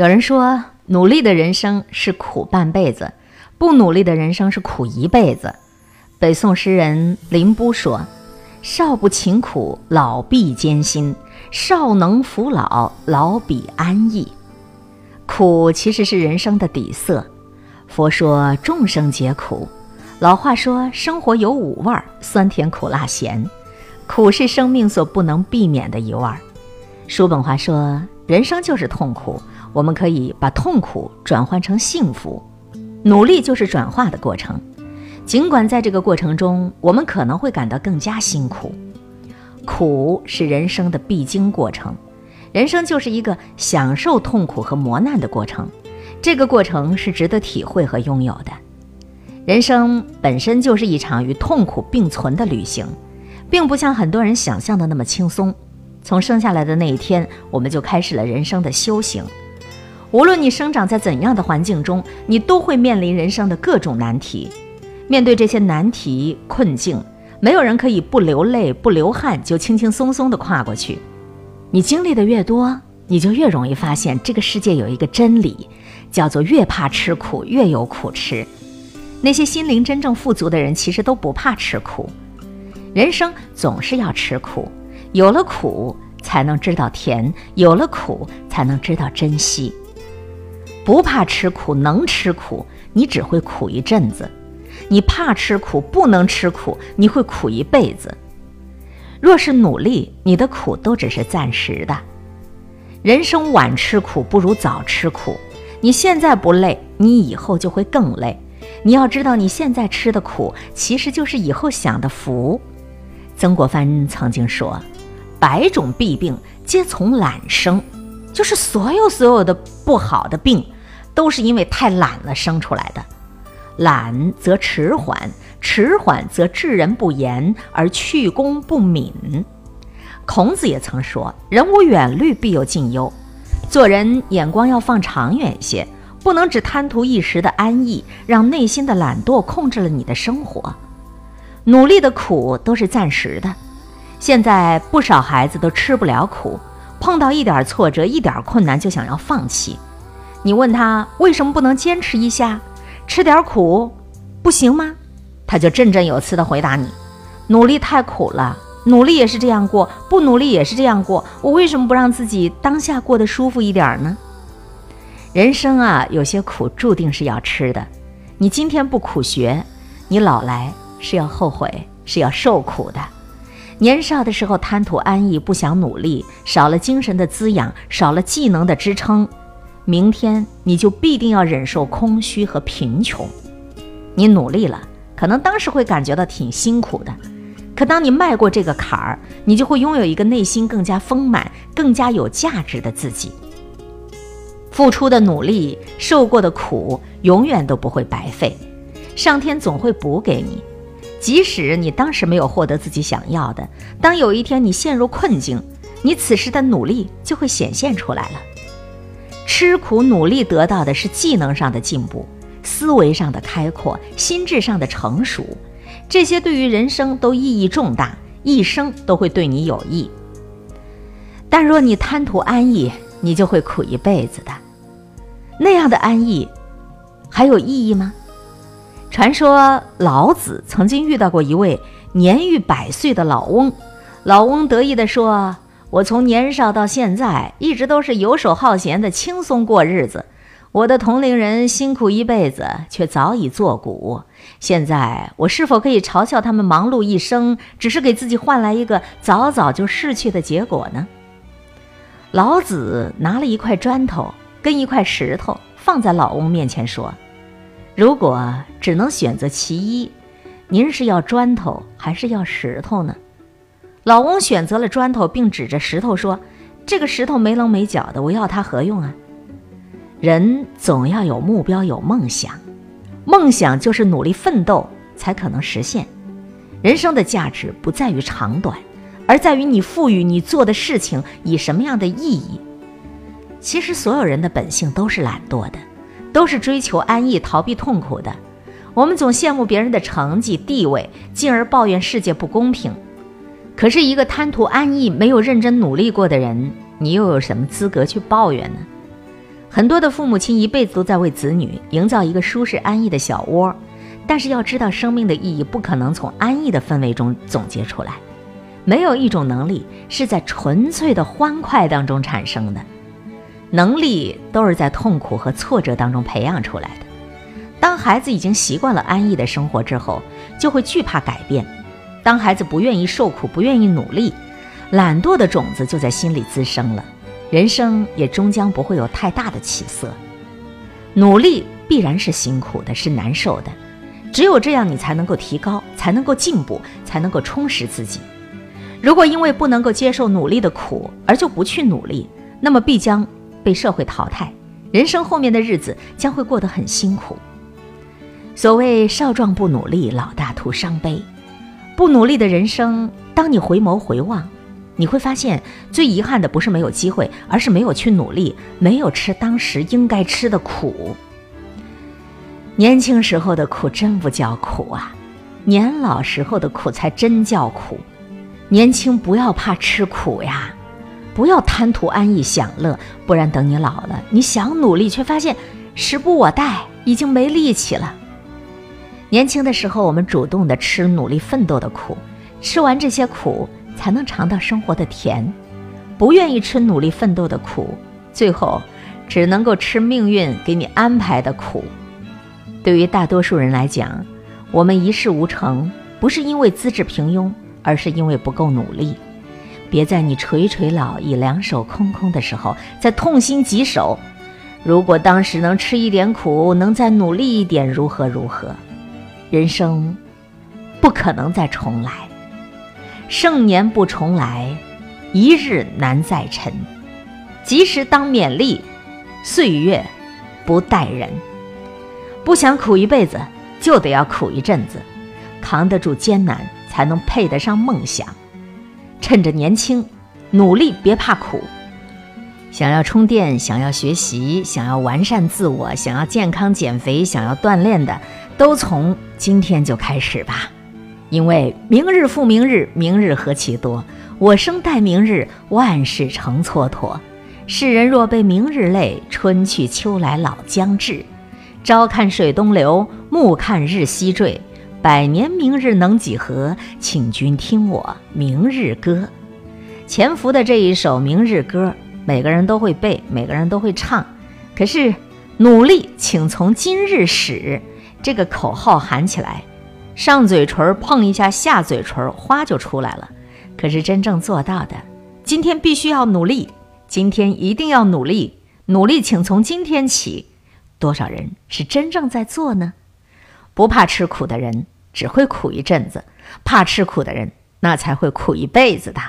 有人说，努力的人生是苦半辈子，不努力的人生是苦一辈子。北宋诗人林逋说：“少不勤苦，老必艰辛；少能扶老，老必安逸。”苦其实是人生的底色。佛说众生皆苦，老话说生活有五味儿：酸甜苦辣咸。苦是生命所不能避免的一味儿。叔本华说：“人生就是痛苦。”我们可以把痛苦转换成幸福，努力就是转化的过程。尽管在这个过程中，我们可能会感到更加辛苦，苦是人生的必经过程。人生就是一个享受痛苦和磨难的过程，这个过程是值得体会和拥有的。人生本身就是一场与痛苦并存的旅行，并不像很多人想象的那么轻松。从生下来的那一天，我们就开始了人生的修行。无论你生长在怎样的环境中，你都会面临人生的各种难题。面对这些难题困境，没有人可以不流泪、不流汗就轻轻松松地跨过去。你经历的越多，你就越容易发现这个世界有一个真理，叫做越怕吃苦，越有苦吃。那些心灵真正富足的人，其实都不怕吃苦。人生总是要吃苦，有了苦才能知道甜，有了苦才能知道珍惜。不怕吃苦，能吃苦，你只会苦一阵子；你怕吃苦，不能吃苦，你会苦一辈子。若是努力，你的苦都只是暂时的。人生晚吃苦不如早吃苦。你现在不累，你以后就会更累。你要知道，你现在吃的苦，其实就是以后享的福。曾国藩曾经说：“百种弊病皆从懒生。”就是所有所有的不好的病，都是因为太懒了生出来的。懒则迟缓，迟缓则治人不严而去功不敏。孔子也曾说：“人无远虑，必有近忧。”做人眼光要放长远些，不能只贪图一时的安逸，让内心的懒惰控制了你的生活。努力的苦都是暂时的。现在不少孩子都吃不了苦。碰到一点挫折、一点困难就想要放弃，你问他为什么不能坚持一下，吃点苦，不行吗？他就振振有词地回答你：努力太苦了，努力也是这样过，不努力也是这样过，我为什么不让自己当下过得舒服一点呢？人生啊，有些苦注定是要吃的，你今天不苦学，你老来是要后悔，是要受苦的。年少的时候贪图安逸，不想努力，少了精神的滋养，少了技能的支撑，明天你就必定要忍受空虚和贫穷。你努力了，可能当时会感觉到挺辛苦的，可当你迈过这个坎儿，你就会拥有一个内心更加丰满、更加有价值的自己。付出的努力，受过的苦，永远都不会白费，上天总会补给你。即使你当时没有获得自己想要的，当有一天你陷入困境，你此时的努力就会显现出来了。吃苦努力得到的是技能上的进步、思维上的开阔、心智上的成熟，这些对于人生都意义重大，一生都会对你有益。但若你贪图安逸，你就会苦一辈子的。那样的安逸，还有意义吗？传说老子曾经遇到过一位年逾百岁的老翁，老翁得意地说：“我从年少到现在，一直都是游手好闲的，轻松过日子。我的同龄人辛苦一辈子，却早已作古。现在我是否可以嘲笑他们忙碌一生，只是给自己换来一个早早就逝去的结果呢？”老子拿了一块砖头跟一块石头放在老翁面前说。如果只能选择其一，您是要砖头还是要石头呢？老翁选择了砖头，并指着石头说：“这个石头没棱没角的，我要它何用啊？”人总要有目标，有梦想，梦想就是努力奋斗才可能实现。人生的价值不在于长短，而在于你赋予你做的事情以什么样的意义。其实，所有人的本性都是懒惰的。都是追求安逸、逃避痛苦的。我们总羡慕别人的成绩、地位，进而抱怨世界不公平。可是，一个贪图安逸、没有认真努力过的人，你又有什么资格去抱怨呢？很多的父母亲一辈子都在为子女营造一个舒适安逸的小窝，但是要知道，生命的意义不可能从安逸的氛围中总结出来。没有一种能力是在纯粹的欢快当中产生的，能力都是在痛苦和挫折当中培养出来的。当孩子已经习惯了安逸的生活之后，就会惧怕改变。当孩子不愿意受苦、不愿意努力，懒惰的种子就在心里滋生了。人生也终将不会有太大的起色，努力必然是辛苦的，是难受的。只有这样，你才能够提高，才能够进步，才能够充实自己。如果因为不能够接受努力的苦而就不去努力，那么必将被社会淘汰，人生后面的日子将会过得很辛苦。所谓少壮不努力，老大徒伤悲。不努力的人生，当你回眸回望。你会发现，最遗憾的不是没有机会，而是没有去努力，没有吃当时应该吃的苦。年轻时候的苦真不叫苦啊，年老时候的苦才真叫苦。年轻不要怕吃苦呀，不要贪图安逸享乐，不然等你老了，你想努力却发现时不我待，已经没力气了。年轻的时候，我们主动的吃努力奋斗的苦，吃完这些苦。才能尝到生活的甜，不愿意吃努力奋斗的苦，最后只能够吃命运给你安排的苦。对于大多数人来讲，我们一事无成，不是因为资质平庸，而是因为不够努力。别在你垂垂老矣、两手空空的时候，再痛心疾首。如果当时能吃一点苦，能再努力一点，如何如何？人生不可能再重来。盛年不重来，一日难再晨。及时当勉励，岁月不待人。不想苦一辈子，就得要苦一阵子，扛得住艰难，才能配得上梦想。趁着年轻，努力别怕苦。想要充电，想要学习，想要完善自我，想要健康减肥，想要锻炼的，都从今天就开始吧。因为明日复明日，明日何其多。我生待明日，万事成蹉跎。世人若被明日累，春去秋来老将至。朝看水东流，暮看日西坠。百年明日能几何？请君听我明日歌。潜伏的这一首《明日歌》，每个人都会背，每个人都会唱。可是，努力请从今日始，这个口号喊起来。上嘴唇碰一下下嘴唇，花就出来了。可是真正做到的，今天必须要努力，今天一定要努力，努力，请从今天起。多少人是真正在做呢？不怕吃苦的人，只会苦一阵子；怕吃苦的人，那才会苦一辈子的。